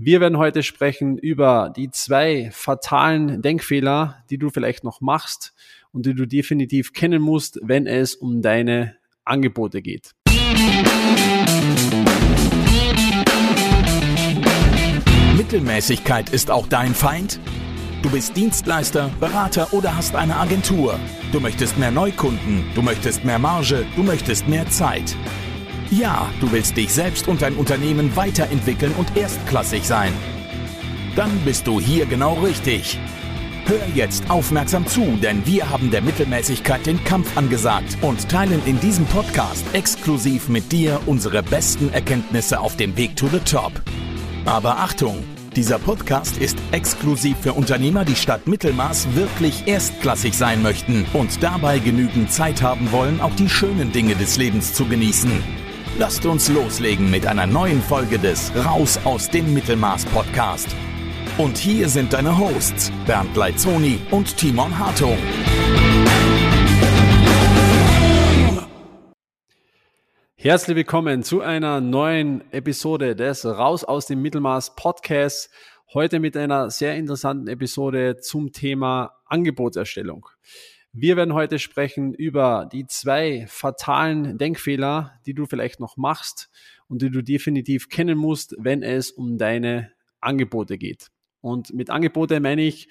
Wir werden heute sprechen über die zwei fatalen Denkfehler, die du vielleicht noch machst und die du definitiv kennen musst, wenn es um deine Angebote geht. Mittelmäßigkeit ist auch dein Feind? Du bist Dienstleister, Berater oder hast eine Agentur. Du möchtest mehr Neukunden, du möchtest mehr Marge, du möchtest mehr Zeit. Ja, du willst dich selbst und dein Unternehmen weiterentwickeln und erstklassig sein. Dann bist du hier genau richtig. Hör jetzt aufmerksam zu, denn wir haben der Mittelmäßigkeit den Kampf angesagt und teilen in diesem Podcast exklusiv mit dir unsere besten Erkenntnisse auf dem Weg to the Top. Aber Achtung! Dieser Podcast ist exklusiv für Unternehmer, die statt Mittelmaß wirklich erstklassig sein möchten und dabei genügend Zeit haben wollen, auch die schönen Dinge des Lebens zu genießen. Lasst uns loslegen mit einer neuen Folge des Raus aus dem Mittelmaß Podcast. Und hier sind deine Hosts Bernd Leitzoni und Timon Hartung. Herzlich willkommen zu einer neuen Episode des Raus aus dem Mittelmaß Podcast. Heute mit einer sehr interessanten Episode zum Thema Angebotserstellung. Wir werden heute sprechen über die zwei fatalen Denkfehler, die du vielleicht noch machst und die du definitiv kennen musst, wenn es um deine Angebote geht. Und mit Angebote meine ich,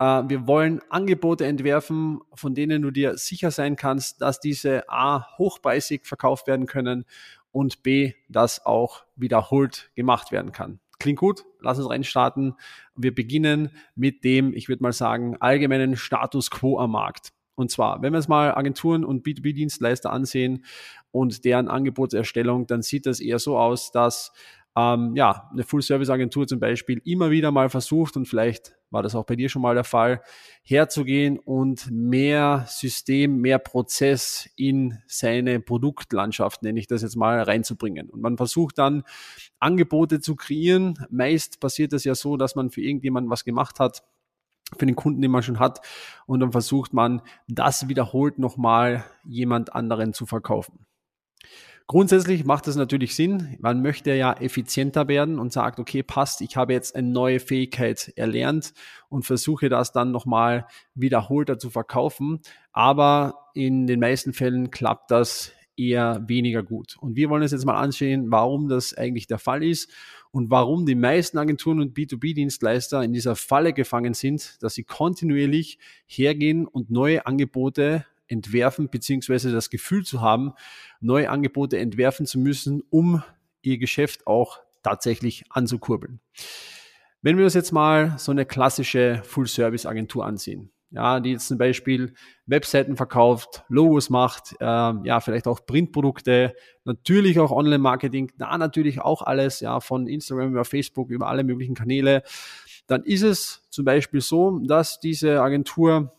äh, wir wollen Angebote entwerfen, von denen du dir sicher sein kannst, dass diese A hochpreisig verkauft werden können und B, dass auch wiederholt gemacht werden kann. Klingt gut? Lass uns reinstarten. Wir beginnen mit dem, ich würde mal sagen, allgemeinen Status quo am Markt. Und zwar, wenn wir uns mal Agenturen und B2B-Dienstleister ansehen und deren Angebotserstellung, dann sieht das eher so aus, dass ähm, ja, eine Full-Service-Agentur zum Beispiel immer wieder mal versucht und vielleicht war das auch bei dir schon mal der Fall, herzugehen und mehr System, mehr Prozess in seine Produktlandschaft, nenne ich das jetzt mal, reinzubringen. Und man versucht dann Angebote zu kreieren. Meist passiert das ja so, dass man für irgendjemanden was gemacht hat, für den Kunden, den man schon hat. Und dann versucht man, das wiederholt nochmal jemand anderen zu verkaufen. Grundsätzlich macht es natürlich Sinn. Man möchte ja effizienter werden und sagt, okay, passt, ich habe jetzt eine neue Fähigkeit erlernt und versuche das dann nochmal wiederholter zu verkaufen. Aber in den meisten Fällen klappt das eher weniger gut. Und wir wollen uns jetzt mal ansehen, warum das eigentlich der Fall ist und warum die meisten Agenturen und B2B-Dienstleister in dieser Falle gefangen sind, dass sie kontinuierlich hergehen und neue Angebote entwerfen, beziehungsweise das Gefühl zu haben, neue Angebote entwerfen zu müssen, um ihr Geschäft auch tatsächlich anzukurbeln. Wenn wir uns jetzt mal so eine klassische Full-Service-Agentur ansehen, ja, die jetzt zum Beispiel Webseiten verkauft, Logos macht, äh, ja, vielleicht auch Printprodukte, natürlich auch Online-Marketing, da natürlich auch alles, ja, von Instagram über Facebook, über alle möglichen Kanäle, dann ist es zum Beispiel so, dass diese Agentur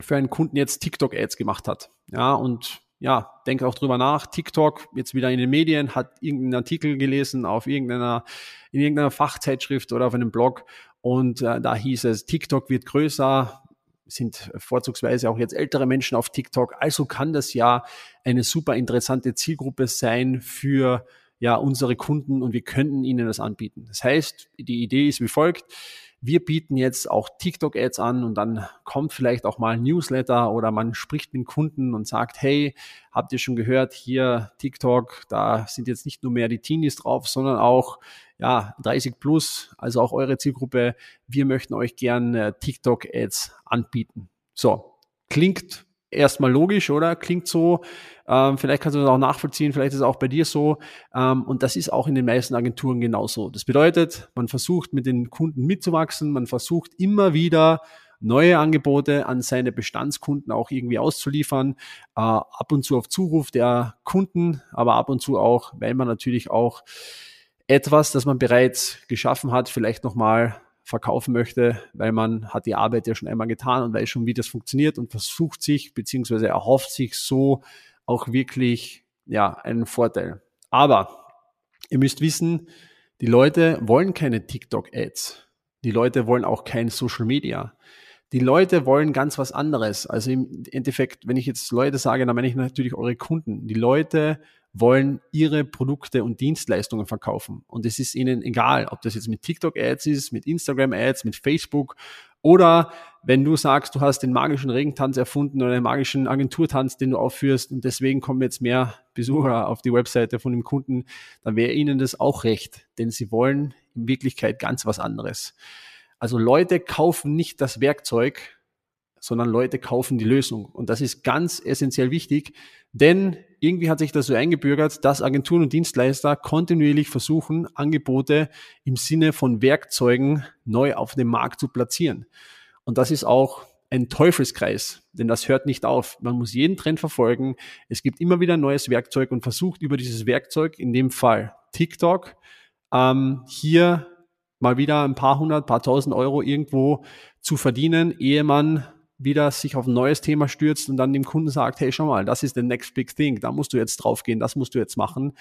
für einen Kunden jetzt TikTok-Ads gemacht hat. Ja, und ja, denke auch drüber nach. TikTok jetzt wieder in den Medien, hat irgendeinen Artikel gelesen auf irgendeiner, in irgendeiner Fachzeitschrift oder auf einem Blog und äh, da hieß es, TikTok wird größer, sind vorzugsweise auch jetzt ältere Menschen auf TikTok. Also kann das ja eine super interessante Zielgruppe sein für ja unsere Kunden und wir könnten ihnen das anbieten. Das heißt, die Idee ist wie folgt wir bieten jetzt auch TikTok-Ads an und dann kommt vielleicht auch mal ein Newsletter oder man spricht mit Kunden und sagt, hey, habt ihr schon gehört, hier TikTok, da sind jetzt nicht nur mehr die Teenies drauf, sondern auch ja, 30 plus, also auch eure Zielgruppe. Wir möchten euch gern äh, TikTok-Ads anbieten. So, klingt erstmal logisch, oder? Klingt so. Ähm, vielleicht kannst du das auch nachvollziehen, vielleicht ist es auch bei dir so. Ähm, und das ist auch in den meisten Agenturen genauso. Das bedeutet, man versucht mit den Kunden mitzuwachsen, man versucht immer wieder neue Angebote an seine Bestandskunden auch irgendwie auszuliefern, äh, ab und zu auf Zuruf der Kunden, aber ab und zu auch, weil man natürlich auch etwas, das man bereits geschaffen hat, vielleicht nochmal verkaufen möchte, weil man hat die Arbeit ja schon einmal getan und weiß schon, wie das funktioniert und versucht sich beziehungsweise erhofft sich so auch wirklich ja einen Vorteil. Aber ihr müsst wissen, die Leute wollen keine TikTok-Ads. Die Leute wollen auch kein Social Media. Die Leute wollen ganz was anderes. Also im Endeffekt, wenn ich jetzt Leute sage, dann meine ich natürlich eure Kunden. Die Leute wollen ihre Produkte und Dienstleistungen verkaufen. Und es ist ihnen egal, ob das jetzt mit TikTok-Ads ist, mit Instagram-Ads, mit Facebook oder wenn du sagst, du hast den magischen Regentanz erfunden oder den magischen Agenturtanz, den du aufführst und deswegen kommen jetzt mehr Besucher auf die Webseite von dem Kunden, dann wäre ihnen das auch recht, denn sie wollen in Wirklichkeit ganz was anderes. Also Leute kaufen nicht das Werkzeug, sondern Leute kaufen die Lösung. Und das ist ganz essentiell wichtig, denn irgendwie hat sich das so eingebürgert, dass Agenturen und Dienstleister kontinuierlich versuchen, Angebote im Sinne von Werkzeugen neu auf dem Markt zu platzieren. Und das ist auch ein Teufelskreis, denn das hört nicht auf. Man muss jeden Trend verfolgen. Es gibt immer wieder ein neues Werkzeug und versucht über dieses Werkzeug, in dem Fall TikTok, ähm, hier mal wieder ein paar hundert, paar tausend Euro irgendwo zu verdienen, ehe man wieder sich auf ein neues Thema stürzt und dann dem Kunden sagt, hey, schau mal, das ist the next big thing, da musst du jetzt draufgehen, das musst du jetzt machen.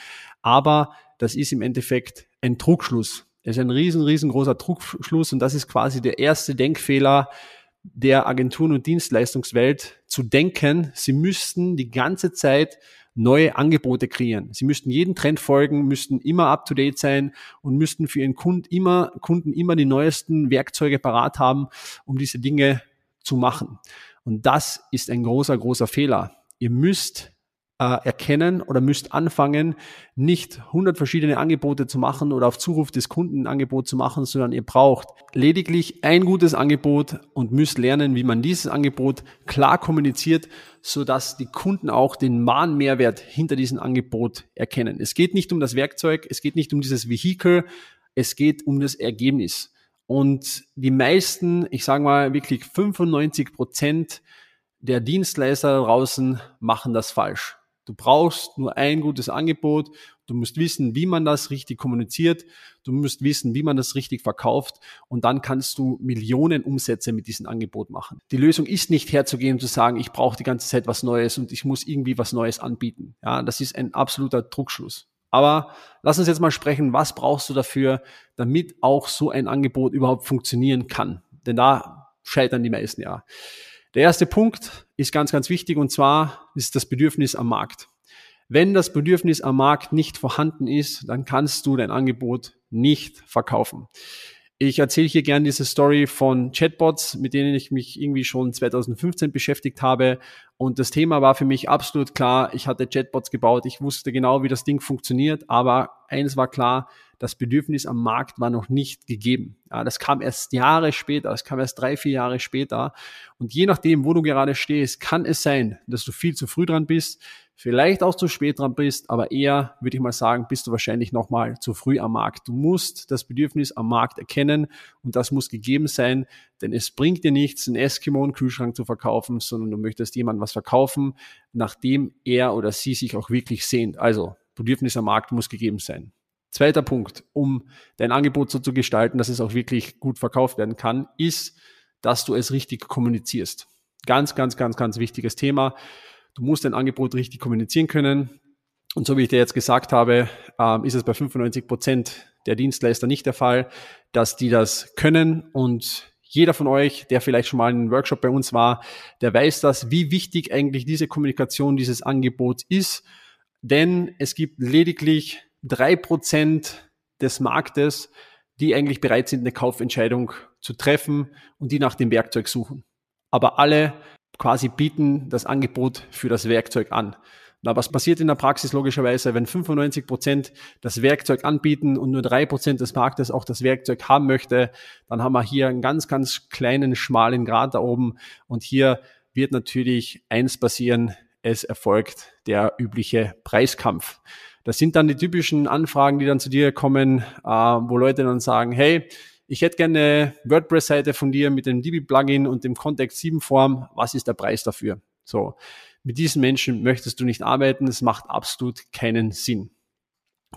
Aber das ist im Endeffekt ein Trugschluss. Es ist ein riesen, riesengroßer Trugschluss und das ist quasi der erste Denkfehler der Agenturen- und Dienstleistungswelt, zu denken, sie müssten die ganze Zeit neue Angebote kreieren. Sie müssten jeden Trend folgen, müssten immer up to date sein und müssten für ihren Kunden immer, Kunden immer die neuesten Werkzeuge parat haben, um diese Dinge zu machen. Und das ist ein großer, großer Fehler. Ihr müsst äh, erkennen oder müsst anfangen, nicht 100 verschiedene Angebote zu machen oder auf Zuruf des Kunden ein Angebot zu machen, sondern ihr braucht lediglich ein gutes Angebot und müsst lernen, wie man dieses Angebot klar kommuniziert, so dass die Kunden auch den wahren Mehrwert hinter diesem Angebot erkennen. Es geht nicht um das Werkzeug, es geht nicht um dieses Vehikel, es geht um das Ergebnis. Und die meisten, ich sage mal wirklich 95 Prozent der Dienstleister da draußen machen das falsch. Du brauchst nur ein gutes Angebot. Du musst wissen, wie man das richtig kommuniziert. Du musst wissen, wie man das richtig verkauft. Und dann kannst du Millionen Umsätze mit diesem Angebot machen. Die Lösung ist nicht herzugehen und zu sagen, ich brauche die ganze Zeit was Neues und ich muss irgendwie was Neues anbieten. Ja, das ist ein absoluter Druckschluss. Aber lass uns jetzt mal sprechen, was brauchst du dafür, damit auch so ein Angebot überhaupt funktionieren kann? Denn da scheitern die meisten ja. Der erste Punkt ist ganz, ganz wichtig und zwar ist das Bedürfnis am Markt. Wenn das Bedürfnis am Markt nicht vorhanden ist, dann kannst du dein Angebot nicht verkaufen. Ich erzähle hier gerne diese Story von Chatbots, mit denen ich mich irgendwie schon 2015 beschäftigt habe. Und das Thema war für mich absolut klar. Ich hatte Chatbots gebaut. Ich wusste genau, wie das Ding funktioniert. Aber eines war klar, das Bedürfnis am Markt war noch nicht gegeben. Ja, das kam erst Jahre später, das kam erst drei, vier Jahre später. Und je nachdem, wo du gerade stehst, kann es sein, dass du viel zu früh dran bist, vielleicht auch zu spät dran bist, aber eher, würde ich mal sagen, bist du wahrscheinlich nochmal zu früh am Markt. Du musst das Bedürfnis am Markt erkennen und das muss gegeben sein, denn es bringt dir nichts, einen Eskimo einen Kühlschrank zu verkaufen, sondern du möchtest jemandem was verkaufen, nachdem er oder sie sich auch wirklich sehnt. Also, Bedürfnis am Markt muss gegeben sein. Zweiter Punkt, um dein Angebot so zu gestalten, dass es auch wirklich gut verkauft werden kann, ist, dass du es richtig kommunizierst. Ganz, ganz, ganz, ganz wichtiges Thema. Du musst dein Angebot richtig kommunizieren können. Und so wie ich dir jetzt gesagt habe, ähm, ist es bei 95 Prozent der Dienstleister nicht der Fall, dass die das können. Und jeder von euch, der vielleicht schon mal in einem Workshop bei uns war, der weiß das, wie wichtig eigentlich diese Kommunikation dieses Angebots ist. Denn es gibt lediglich drei Prozent des Marktes, die eigentlich bereit sind, eine Kaufentscheidung zu treffen und die nach dem Werkzeug suchen. Aber alle quasi bieten das Angebot für das Werkzeug an. Na, was passiert in der Praxis logischerweise, wenn 95 Prozent das Werkzeug anbieten und nur drei Prozent des Marktes auch das Werkzeug haben möchte, dann haben wir hier einen ganz, ganz kleinen, schmalen Grad da oben. Und hier wird natürlich eins passieren, es erfolgt der übliche Preiskampf. Das sind dann die typischen Anfragen, die dann zu dir kommen, äh, wo Leute dann sagen, hey, ich hätte gerne eine WordPress-Seite von dir mit dem Divi-Plugin und dem Contact 7-Form. Was ist der Preis dafür? So. Mit diesen Menschen möchtest du nicht arbeiten. Es macht absolut keinen Sinn.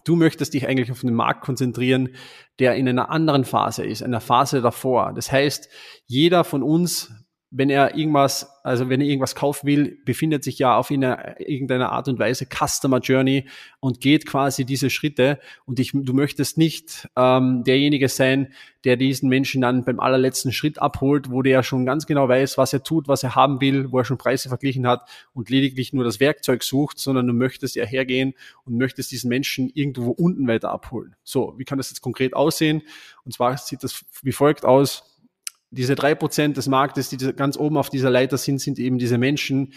Du möchtest dich eigentlich auf den Markt konzentrieren, der in einer anderen Phase ist, einer Phase davor. Das heißt, jeder von uns wenn er irgendwas, also wenn er irgendwas kaufen will, befindet sich ja auf in irgendeiner Art und Weise Customer Journey und geht quasi diese Schritte. Und ich, du möchtest nicht ähm, derjenige sein, der diesen Menschen dann beim allerletzten Schritt abholt, wo der schon ganz genau weiß, was er tut, was er haben will, wo er schon Preise verglichen hat und lediglich nur das Werkzeug sucht, sondern du möchtest ja hergehen und möchtest diesen Menschen irgendwo unten weiter abholen. So, wie kann das jetzt konkret aussehen? Und zwar sieht das wie folgt aus diese drei Prozent des Marktes, die ganz oben auf dieser Leiter sind, sind eben diese Menschen,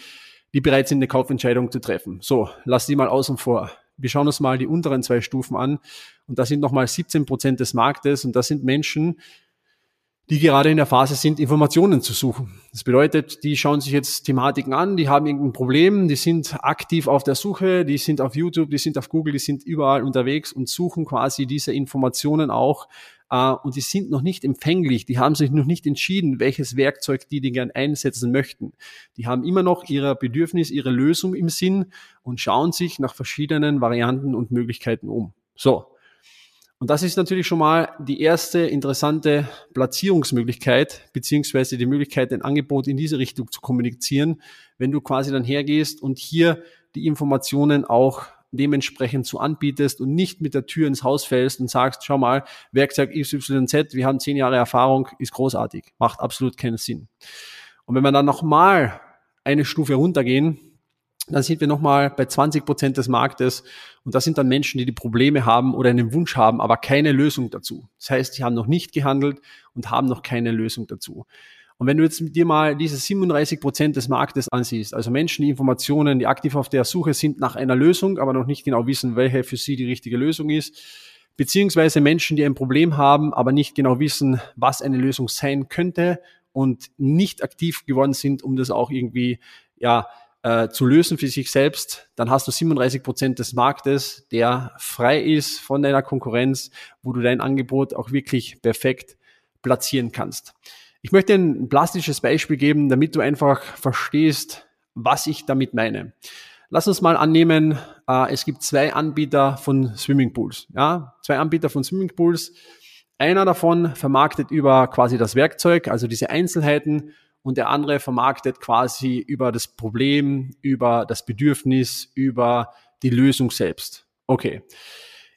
die bereit sind, eine Kaufentscheidung zu treffen. So, lass die mal außen vor. Wir schauen uns mal die unteren zwei Stufen an. Und da sind nochmal 17 Prozent des Marktes. Und das sind Menschen, die gerade in der Phase sind, Informationen zu suchen. Das bedeutet, die schauen sich jetzt Thematiken an, die haben irgendein Problem, die sind aktiv auf der Suche, die sind auf YouTube, die sind auf Google, die sind überall unterwegs und suchen quasi diese Informationen auch äh, und die sind noch nicht empfänglich, die haben sich noch nicht entschieden, welches Werkzeug die, die gern einsetzen möchten. Die haben immer noch ihre Bedürfnis, ihre Lösung im Sinn und schauen sich nach verschiedenen Varianten und Möglichkeiten um. So. Und das ist natürlich schon mal die erste interessante Platzierungsmöglichkeit, beziehungsweise die Möglichkeit, ein Angebot in diese Richtung zu kommunizieren, wenn du quasi dann hergehst und hier die Informationen auch dementsprechend so anbietest und nicht mit der Tür ins Haus fällst und sagst, schau mal, Werkzeug XYZ, wir haben zehn Jahre Erfahrung, ist großartig. Macht absolut keinen Sinn. Und wenn wir dann nochmal eine Stufe runtergehen, dann sind wir nochmal bei 20 Prozent des Marktes und das sind dann Menschen, die die Probleme haben oder einen Wunsch haben, aber keine Lösung dazu. Das heißt, sie haben noch nicht gehandelt und haben noch keine Lösung dazu. Und wenn du jetzt dir mal diese 37 Prozent des Marktes ansiehst, also Menschen, die Informationen, die aktiv auf der Suche sind nach einer Lösung, aber noch nicht genau wissen, welche für sie die richtige Lösung ist, beziehungsweise Menschen, die ein Problem haben, aber nicht genau wissen, was eine Lösung sein könnte und nicht aktiv geworden sind, um das auch irgendwie, ja, äh, zu lösen für sich selbst, dann hast du 37 Prozent des Marktes, der frei ist von deiner Konkurrenz, wo du dein Angebot auch wirklich perfekt platzieren kannst. Ich möchte ein plastisches Beispiel geben, damit du einfach verstehst, was ich damit meine. Lass uns mal annehmen, äh, es gibt zwei Anbieter von Swimmingpools. Ja, zwei Anbieter von Swimmingpools. Einer davon vermarktet über quasi das Werkzeug, also diese Einzelheiten, und der andere vermarktet quasi über das Problem, über das Bedürfnis, über die Lösung selbst. Okay.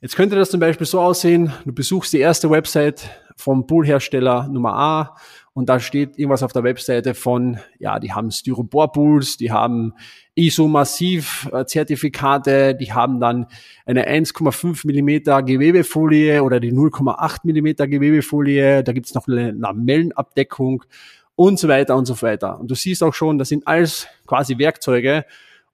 Jetzt könnte das zum Beispiel so aussehen, du besuchst die erste Website vom Poolhersteller Nummer A und da steht irgendwas auf der Webseite von, ja, die haben Styropor-Pools, die haben ISO-Massiv-Zertifikate, die haben dann eine 1,5 Millimeter Gewebefolie oder die 0,8 Millimeter Gewebefolie, da gibt's noch eine Lamellenabdeckung und so weiter und so weiter. Und du siehst auch schon, das sind alles quasi Werkzeuge.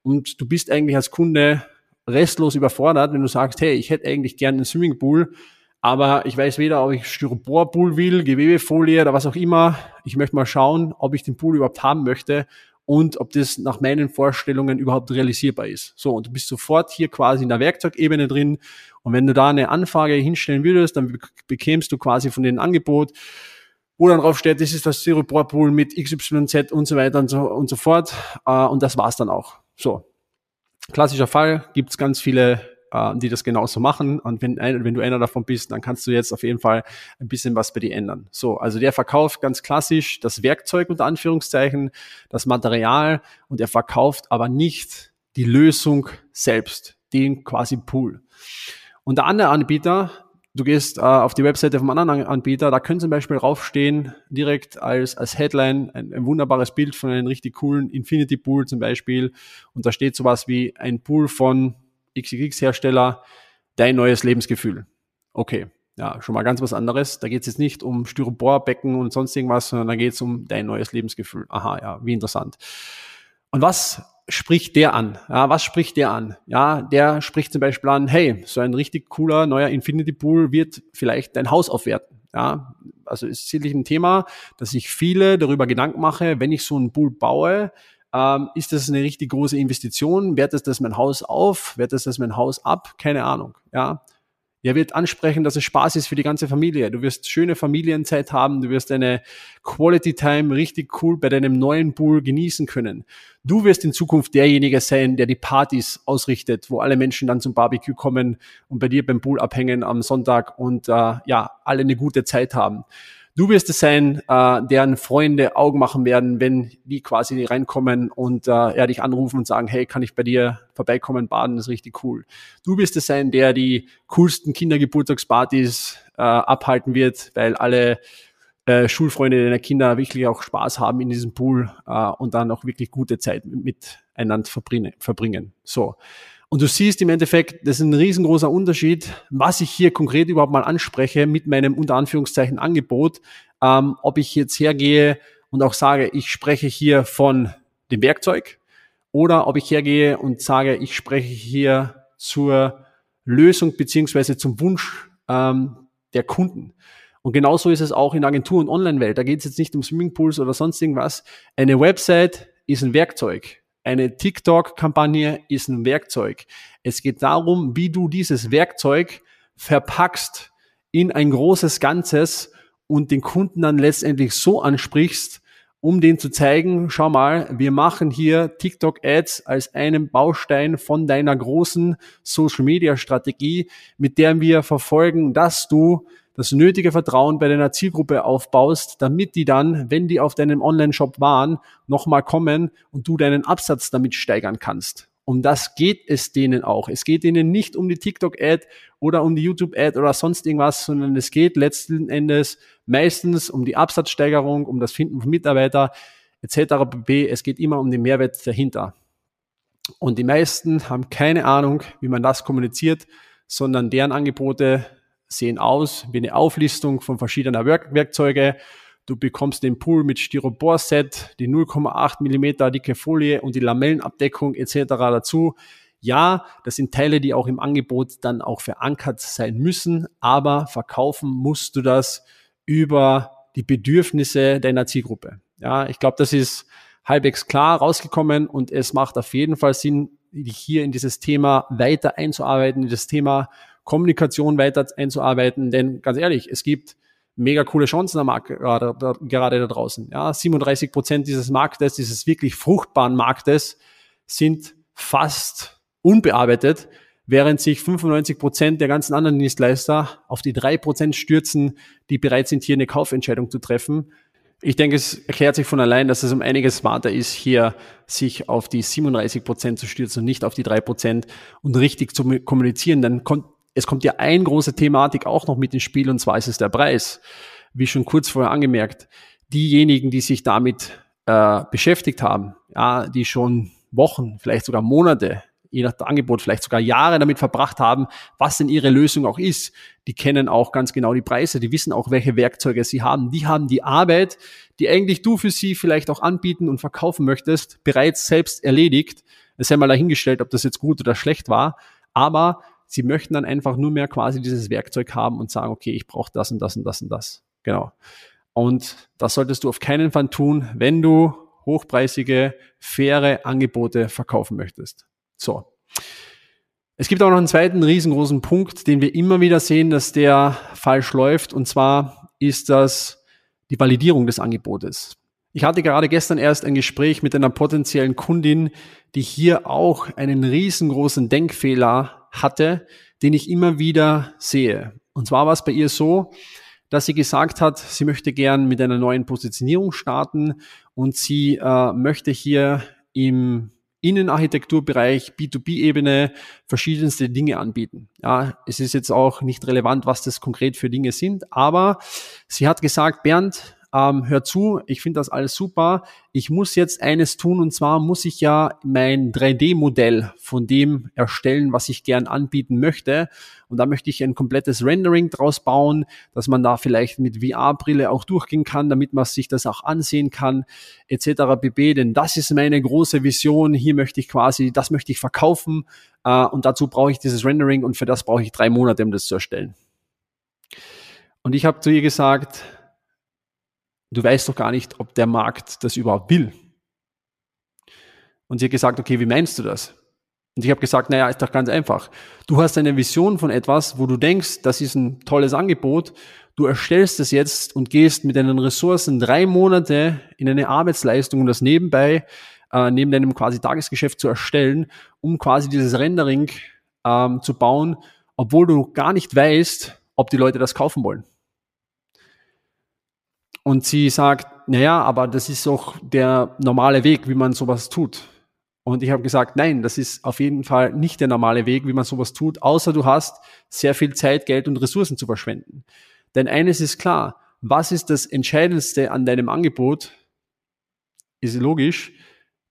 Und du bist eigentlich als Kunde restlos überfordert, wenn du sagst, hey, ich hätte eigentlich gern einen Swimmingpool, aber ich weiß weder, ob ich Styroporpool will, Gewebefolie oder was auch immer. Ich möchte mal schauen, ob ich den Pool überhaupt haben möchte und ob das nach meinen Vorstellungen überhaupt realisierbar ist. So, und du bist sofort hier quasi in der Werkzeugebene drin. Und wenn du da eine Anfrage hinstellen würdest, dann bekämst du quasi von dem Angebot, wo dann drauf steht, das ist das Styroporpool mit XYZ und so weiter und so, und so fort. Äh, und das war's dann auch. So. Klassischer Fall, gibt's ganz viele äh, die das genauso machen. Und wenn, ein, wenn du einer davon bist, dann kannst du jetzt auf jeden Fall ein bisschen was bei dir ändern. So, also der verkauft ganz klassisch das Werkzeug unter Anführungszeichen, das Material und er verkauft aber nicht die Lösung selbst, den quasi Pool. Und der andere Anbieter, du gehst äh, auf die Webseite vom anderen Anbieter, da können zum Beispiel raufstehen, direkt als, als Headline, ein, ein wunderbares Bild von einem richtig coolen Infinity Pool zum Beispiel. Und da steht sowas wie ein Pool von XXX-Hersteller, dein neues Lebensgefühl. Okay, ja, schon mal ganz was anderes. Da geht es jetzt nicht um Styroporbecken und sonst irgendwas, sondern da geht es um dein neues Lebensgefühl. Aha, ja, wie interessant. Und was spricht der an? Ja, was spricht der an? Ja, der spricht zum Beispiel an, hey, so ein richtig cooler neuer Infinity Pool wird vielleicht dein Haus aufwerten. Ja, also ist sicherlich ein Thema, dass sich viele darüber Gedanken mache, wenn ich so einen Pool baue, ähm, ist das eine richtig große Investition? Wertet das mein Haus auf? Wertet das mein Haus ab? Keine Ahnung. Ja. Er wird ansprechen, dass es Spaß ist für die ganze Familie. Du wirst schöne Familienzeit haben. Du wirst eine Quality Time richtig cool bei deinem neuen Pool genießen können. Du wirst in Zukunft derjenige sein, der die Partys ausrichtet, wo alle Menschen dann zum Barbecue kommen und bei dir beim Pool abhängen am Sonntag und äh, ja, alle eine gute Zeit haben. Du wirst es sein, äh, deren Freunde Augen machen werden, wenn die quasi reinkommen und äh, ja, dich anrufen und sagen, hey, kann ich bei dir vorbeikommen, baden, das ist richtig cool. Du wirst es sein, der die coolsten Kindergeburtstagspartys äh, abhalten wird, weil alle äh, Schulfreunde deiner Kinder wirklich auch Spaß haben in diesem Pool äh, und dann auch wirklich gute Zeit miteinander verbringen. verbringen. So. Und du siehst im Endeffekt, das ist ein riesengroßer Unterschied, was ich hier konkret überhaupt mal anspreche mit meinem unter Anführungszeichen Angebot, ähm, ob ich jetzt hergehe und auch sage, ich spreche hier von dem Werkzeug oder ob ich hergehe und sage, ich spreche hier zur Lösung beziehungsweise zum Wunsch ähm, der Kunden. Und genauso ist es auch in Agentur- und Online-Welt. Da geht es jetzt nicht um Swimmingpools oder sonst irgendwas. Eine Website ist ein Werkzeug. Eine TikTok-Kampagne ist ein Werkzeug. Es geht darum, wie du dieses Werkzeug verpackst in ein großes Ganzes und den Kunden dann letztendlich so ansprichst, um den zu zeigen, schau mal, wir machen hier TikTok-Ads als einen Baustein von deiner großen Social-Media-Strategie, mit der wir verfolgen, dass du das nötige Vertrauen bei deiner Zielgruppe aufbaust, damit die dann, wenn die auf deinem Online-Shop waren, nochmal kommen und du deinen Absatz damit steigern kannst. Um das geht es denen auch. Es geht ihnen nicht um die TikTok-Ad oder um die YouTube-Ad oder sonst irgendwas, sondern es geht letzten Endes meistens um die Absatzsteigerung, um das Finden von Mitarbeiter etc. pp. Es geht immer um den Mehrwert dahinter. Und die meisten haben keine Ahnung, wie man das kommuniziert, sondern deren Angebote sehen aus wie eine Auflistung von verschiedener Werk Werkzeuge. Du bekommst den Pool mit Styropor-Set, die 0,8 Millimeter dicke Folie und die Lamellenabdeckung etc. dazu. Ja, das sind Teile, die auch im Angebot dann auch verankert sein müssen, aber verkaufen musst du das über die Bedürfnisse deiner Zielgruppe. Ja, ich glaube, das ist halbwegs klar rausgekommen und es macht auf jeden Fall Sinn, dich hier in dieses Thema weiter einzuarbeiten, in das Thema Kommunikation weiter einzuarbeiten, denn ganz ehrlich, es gibt mega coole Chancen am Markt gerade, da, gerade da draußen. Ja, 37 Prozent dieses Marktes, dieses wirklich fruchtbaren Marktes, sind fast unbearbeitet, während sich 95 Prozent der ganzen anderen Dienstleister auf die drei Prozent stürzen, die bereit sind, hier eine Kaufentscheidung zu treffen. Ich denke, es erklärt sich von allein, dass es um einiges smarter ist, hier sich auf die 37 Prozent zu stürzen und nicht auf die drei Prozent und richtig zu kommunizieren. Dann es kommt ja ein große Thematik auch noch mit ins Spiel und zwar ist es der Preis. Wie schon kurz vorher angemerkt, diejenigen, die sich damit äh, beschäftigt haben, ja, die schon Wochen, vielleicht sogar Monate, je nach Angebot, vielleicht sogar Jahre damit verbracht haben, was denn ihre Lösung auch ist. Die kennen auch ganz genau die Preise, die wissen auch, welche Werkzeuge sie haben. Die haben die Arbeit, die eigentlich du für sie vielleicht auch anbieten und verkaufen möchtest, bereits selbst erledigt. Es sei mal dahingestellt, ob das jetzt gut oder schlecht war. Aber Sie möchten dann einfach nur mehr quasi dieses Werkzeug haben und sagen, okay, ich brauche das und das und das und das. Genau. Und das solltest du auf keinen Fall tun, wenn du hochpreisige, faire Angebote verkaufen möchtest. So. Es gibt auch noch einen zweiten riesengroßen Punkt, den wir immer wieder sehen, dass der falsch läuft. Und zwar ist das die Validierung des Angebotes. Ich hatte gerade gestern erst ein Gespräch mit einer potenziellen Kundin, die hier auch einen riesengroßen Denkfehler hatte, den ich immer wieder sehe. Und zwar war es bei ihr so, dass sie gesagt hat, sie möchte gern mit einer neuen Positionierung starten und sie äh, möchte hier im Innenarchitekturbereich, B2B-Ebene verschiedenste Dinge anbieten. Ja, es ist jetzt auch nicht relevant, was das konkret für Dinge sind, aber sie hat gesagt, Bernd, ähm, hör zu, ich finde das alles super. Ich muss jetzt eines tun und zwar muss ich ja mein 3D-Modell von dem erstellen, was ich gern anbieten möchte. Und da möchte ich ein komplettes Rendering draus bauen, dass man da vielleicht mit VR-Brille auch durchgehen kann, damit man sich das auch ansehen kann, etc. pp. Denn das ist meine große Vision. Hier möchte ich quasi, das möchte ich verkaufen äh, und dazu brauche ich dieses Rendering und für das brauche ich drei Monate, um das zu erstellen. Und ich habe zu ihr gesagt, du weißt doch gar nicht, ob der Markt das überhaupt will. Und sie hat gesagt, okay, wie meinst du das? Und ich habe gesagt, naja, ist doch ganz einfach. Du hast eine Vision von etwas, wo du denkst, das ist ein tolles Angebot. Du erstellst es jetzt und gehst mit deinen Ressourcen drei Monate in eine Arbeitsleistung, um das nebenbei, äh, neben deinem quasi Tagesgeschäft zu erstellen, um quasi dieses Rendering ähm, zu bauen, obwohl du gar nicht weißt, ob die Leute das kaufen wollen. Und sie sagt, naja, aber das ist doch der normale Weg, wie man sowas tut. Und ich habe gesagt, nein, das ist auf jeden Fall nicht der normale Weg, wie man sowas tut, außer du hast sehr viel Zeit, Geld und Ressourcen zu verschwenden. Denn eines ist klar, was ist das Entscheidendste an deinem Angebot? Ist logisch,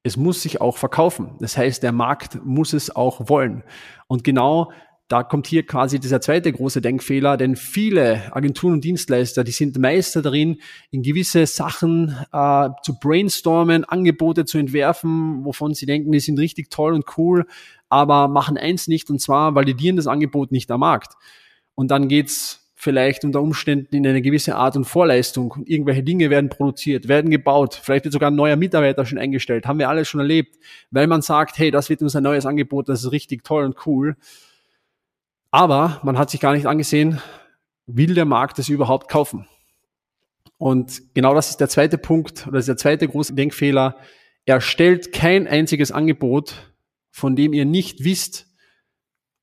es muss sich auch verkaufen. Das heißt, der Markt muss es auch wollen. Und genau da kommt hier quasi dieser zweite große Denkfehler, denn viele Agenturen und Dienstleister, die sind Meister darin, in gewisse Sachen äh, zu brainstormen, Angebote zu entwerfen, wovon sie denken, die sind richtig toll und cool, aber machen eins nicht, und zwar validieren das Angebot nicht am Markt. Und dann geht's vielleicht unter Umständen in eine gewisse Art und Vorleistung irgendwelche Dinge werden produziert, werden gebaut, vielleicht wird sogar ein neuer Mitarbeiter schon eingestellt, haben wir alles schon erlebt, weil man sagt, hey, das wird uns ein neues Angebot, das ist richtig toll und cool aber man hat sich gar nicht angesehen, will der Markt es überhaupt kaufen? Und genau das ist der zweite Punkt oder das ist der zweite große Denkfehler. Er stellt kein einziges Angebot, von dem ihr nicht wisst,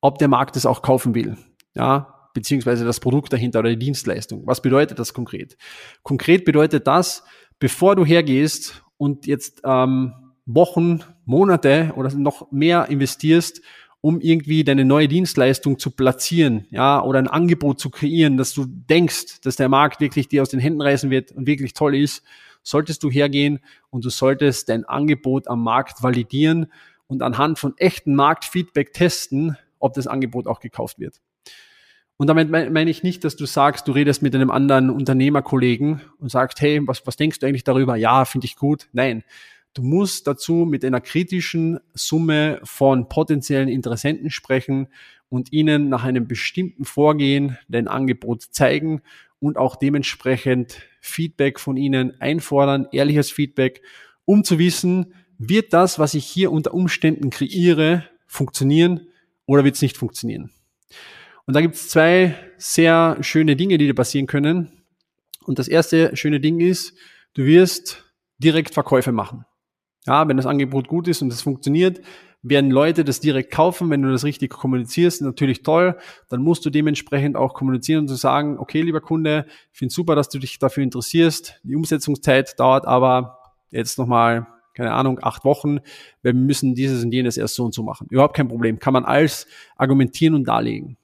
ob der Markt es auch kaufen will. Ja, beziehungsweise das Produkt dahinter oder die Dienstleistung. Was bedeutet das konkret? Konkret bedeutet das, bevor du hergehst und jetzt ähm, Wochen, Monate oder noch mehr investierst, um irgendwie deine neue Dienstleistung zu platzieren, ja, oder ein Angebot zu kreieren, dass du denkst, dass der Markt wirklich dir aus den Händen reißen wird und wirklich toll ist, solltest du hergehen und du solltest dein Angebot am Markt validieren und anhand von echten Marktfeedback testen, ob das Angebot auch gekauft wird. Und damit meine ich nicht, dass du sagst, du redest mit einem anderen Unternehmerkollegen und sagst, hey, was, was denkst du eigentlich darüber? Ja, finde ich gut. Nein, Du musst dazu mit einer kritischen Summe von potenziellen Interessenten sprechen und ihnen nach einem bestimmten Vorgehen dein Angebot zeigen und auch dementsprechend Feedback von ihnen einfordern, ehrliches Feedback, um zu wissen, wird das, was ich hier unter Umständen kreiere, funktionieren oder wird es nicht funktionieren. Und da gibt es zwei sehr schöne Dinge, die dir passieren können. Und das erste schöne Ding ist, du wirst direkt Verkäufe machen. Ja, wenn das Angebot gut ist und es funktioniert, werden Leute das direkt kaufen, wenn du das richtig kommunizierst, natürlich toll. Dann musst du dementsprechend auch kommunizieren und zu sagen, okay, lieber Kunde, ich finde super, dass du dich dafür interessierst. Die Umsetzungszeit dauert aber jetzt nochmal, keine Ahnung, acht Wochen. Wir müssen dieses und jenes erst so und so machen. Überhaupt kein Problem. Kann man alles argumentieren und darlegen.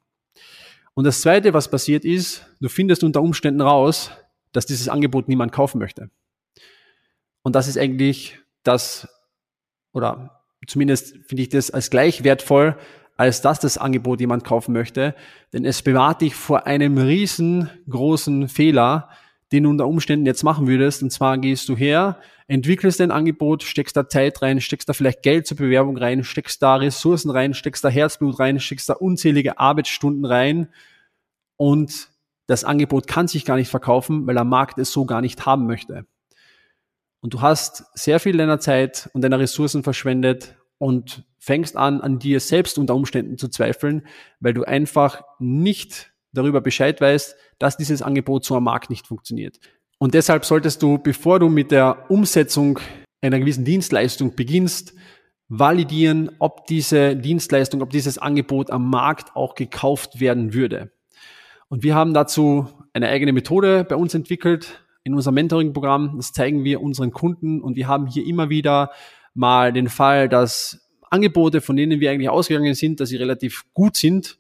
Und das zweite, was passiert ist, du findest unter Umständen raus, dass dieses Angebot niemand kaufen möchte. Und das ist eigentlich das, oder zumindest finde ich das als gleich wertvoll, als dass das Angebot jemand kaufen möchte, denn es bewahrt dich vor einem riesengroßen Fehler, den du unter Umständen jetzt machen würdest. Und zwar gehst du her, entwickelst dein Angebot, steckst da Zeit rein, steckst da vielleicht Geld zur Bewerbung rein, steckst da Ressourcen rein, steckst da Herzblut rein, steckst da unzählige Arbeitsstunden rein und das Angebot kann sich gar nicht verkaufen, weil der Markt es so gar nicht haben möchte. Und du hast sehr viel deiner Zeit und deiner Ressourcen verschwendet und fängst an, an dir selbst unter Umständen zu zweifeln, weil du einfach nicht darüber Bescheid weißt, dass dieses Angebot so am Markt nicht funktioniert. Und deshalb solltest du, bevor du mit der Umsetzung einer gewissen Dienstleistung beginnst, validieren, ob diese Dienstleistung, ob dieses Angebot am Markt auch gekauft werden würde. Und wir haben dazu eine eigene Methode bei uns entwickelt, in unserem Mentoring-Programm. Das zeigen wir unseren Kunden und wir haben hier immer wieder mal den Fall, dass Angebote, von denen wir eigentlich ausgegangen sind, dass sie relativ gut sind,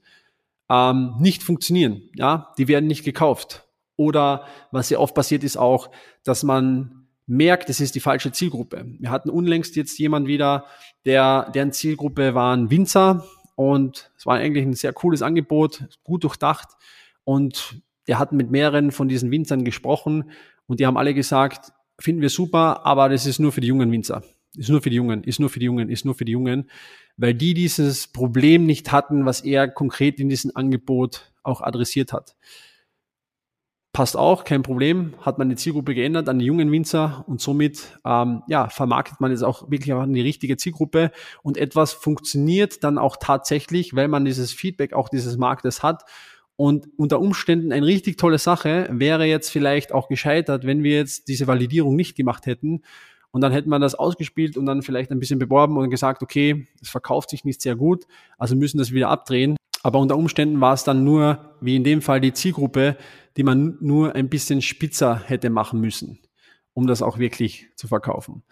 ähm, nicht funktionieren. Ja, die werden nicht gekauft. Oder was sehr oft passiert ist auch, dass man merkt, es ist die falsche Zielgruppe. Wir hatten unlängst jetzt jemand wieder, der, deren Zielgruppe waren Winzer und es war eigentlich ein sehr cooles Angebot, gut durchdacht und der hat mit mehreren von diesen Winzern gesprochen und die haben alle gesagt, finden wir super, aber das ist nur für die jungen Winzer. Ist nur für die Jungen, ist nur für die Jungen, ist nur für die Jungen, weil die dieses Problem nicht hatten, was er konkret in diesem Angebot auch adressiert hat. Passt auch, kein Problem, hat man die Zielgruppe geändert an die jungen Winzer und somit ähm, ja, vermarktet man es auch wirklich an die richtige Zielgruppe und etwas funktioniert dann auch tatsächlich, weil man dieses Feedback auch dieses Marktes hat und unter Umständen eine richtig tolle Sache wäre jetzt vielleicht auch gescheitert, wenn wir jetzt diese Validierung nicht gemacht hätten. Und dann hätte man das ausgespielt und dann vielleicht ein bisschen beworben und gesagt, okay, es verkauft sich nicht sehr gut, also müssen das wieder abdrehen. Aber unter Umständen war es dann nur, wie in dem Fall, die Zielgruppe, die man nur ein bisschen spitzer hätte machen müssen, um das auch wirklich zu verkaufen.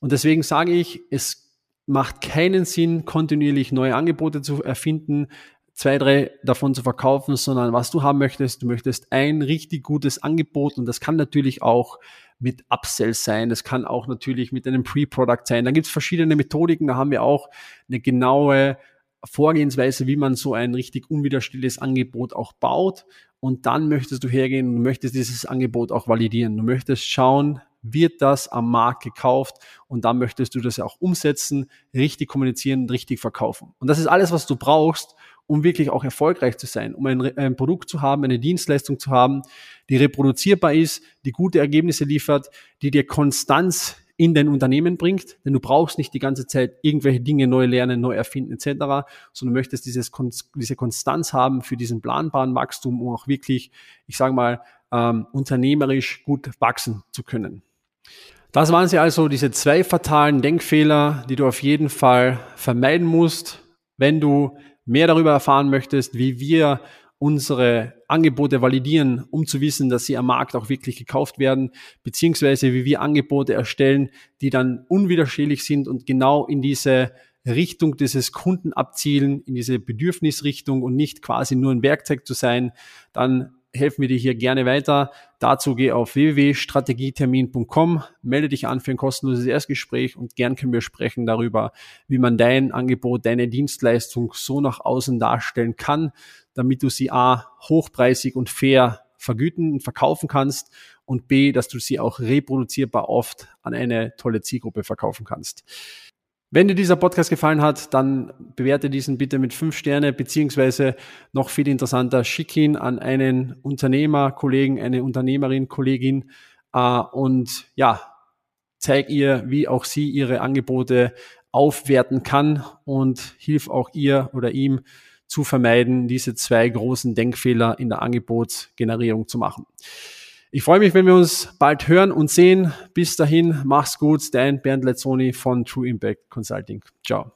Und deswegen sage ich, es macht keinen Sinn, kontinuierlich neue Angebote zu erfinden, zwei, drei davon zu verkaufen, sondern was du haben möchtest, du möchtest ein richtig gutes Angebot und das kann natürlich auch mit Upsells sein, das kann auch natürlich mit einem Pre-Product sein. Da gibt es verschiedene Methodiken, da haben wir auch eine genaue Vorgehensweise, wie man so ein richtig unwiderstehliches Angebot auch baut. Und dann möchtest du hergehen und möchtest dieses Angebot auch validieren. Du möchtest schauen, wird das am Markt gekauft und dann möchtest du das auch umsetzen, richtig kommunizieren, richtig verkaufen. Und das ist alles, was du brauchst, um wirklich auch erfolgreich zu sein, um ein, ein, Produkt zu haben, eine Dienstleistung zu haben, die reproduzierbar ist, die gute Ergebnisse liefert, die dir Konstanz in dein Unternehmen bringt, denn du brauchst nicht die ganze Zeit irgendwelche Dinge neu lernen, neu erfinden etc., sondern möchtest dieses, diese Konstanz haben für diesen planbaren Wachstum, um auch wirklich, ich sage mal, ähm, unternehmerisch gut wachsen zu können. Das waren sie also, diese zwei fatalen Denkfehler, die du auf jeden Fall vermeiden musst, wenn du mehr darüber erfahren möchtest, wie wir unsere Angebote validieren, um zu wissen, dass sie am Markt auch wirklich gekauft werden, beziehungsweise wie wir Angebote erstellen, die dann unwiderstehlich sind und genau in diese Richtung dieses Kunden abzielen, in diese Bedürfnisrichtung und nicht quasi nur ein Werkzeug zu sein, dann helfen wir dir hier gerne weiter. Dazu geh auf www.strategietermin.com, melde dich an für ein kostenloses Erstgespräch und gern können wir sprechen darüber, wie man dein Angebot, deine Dienstleistung so nach außen darstellen kann, damit du sie A, hochpreisig und fair vergüten und verkaufen kannst und B, dass du sie auch reproduzierbar oft an eine tolle Zielgruppe verkaufen kannst. Wenn dir dieser Podcast gefallen hat, dann bewerte diesen bitte mit fünf Sterne, beziehungsweise noch viel interessanter, schick ihn an einen Unternehmer, Kollegen, eine Unternehmerin, Kollegin äh, und ja, zeig ihr, wie auch sie ihre Angebote aufwerten kann und hilf auch ihr oder ihm zu vermeiden, diese zwei großen Denkfehler in der Angebotsgenerierung zu machen. Ich freue mich, wenn wir uns bald hören und sehen. Bis dahin, mach's gut. Dein Bernd Lezzoni von True Impact Consulting. Ciao.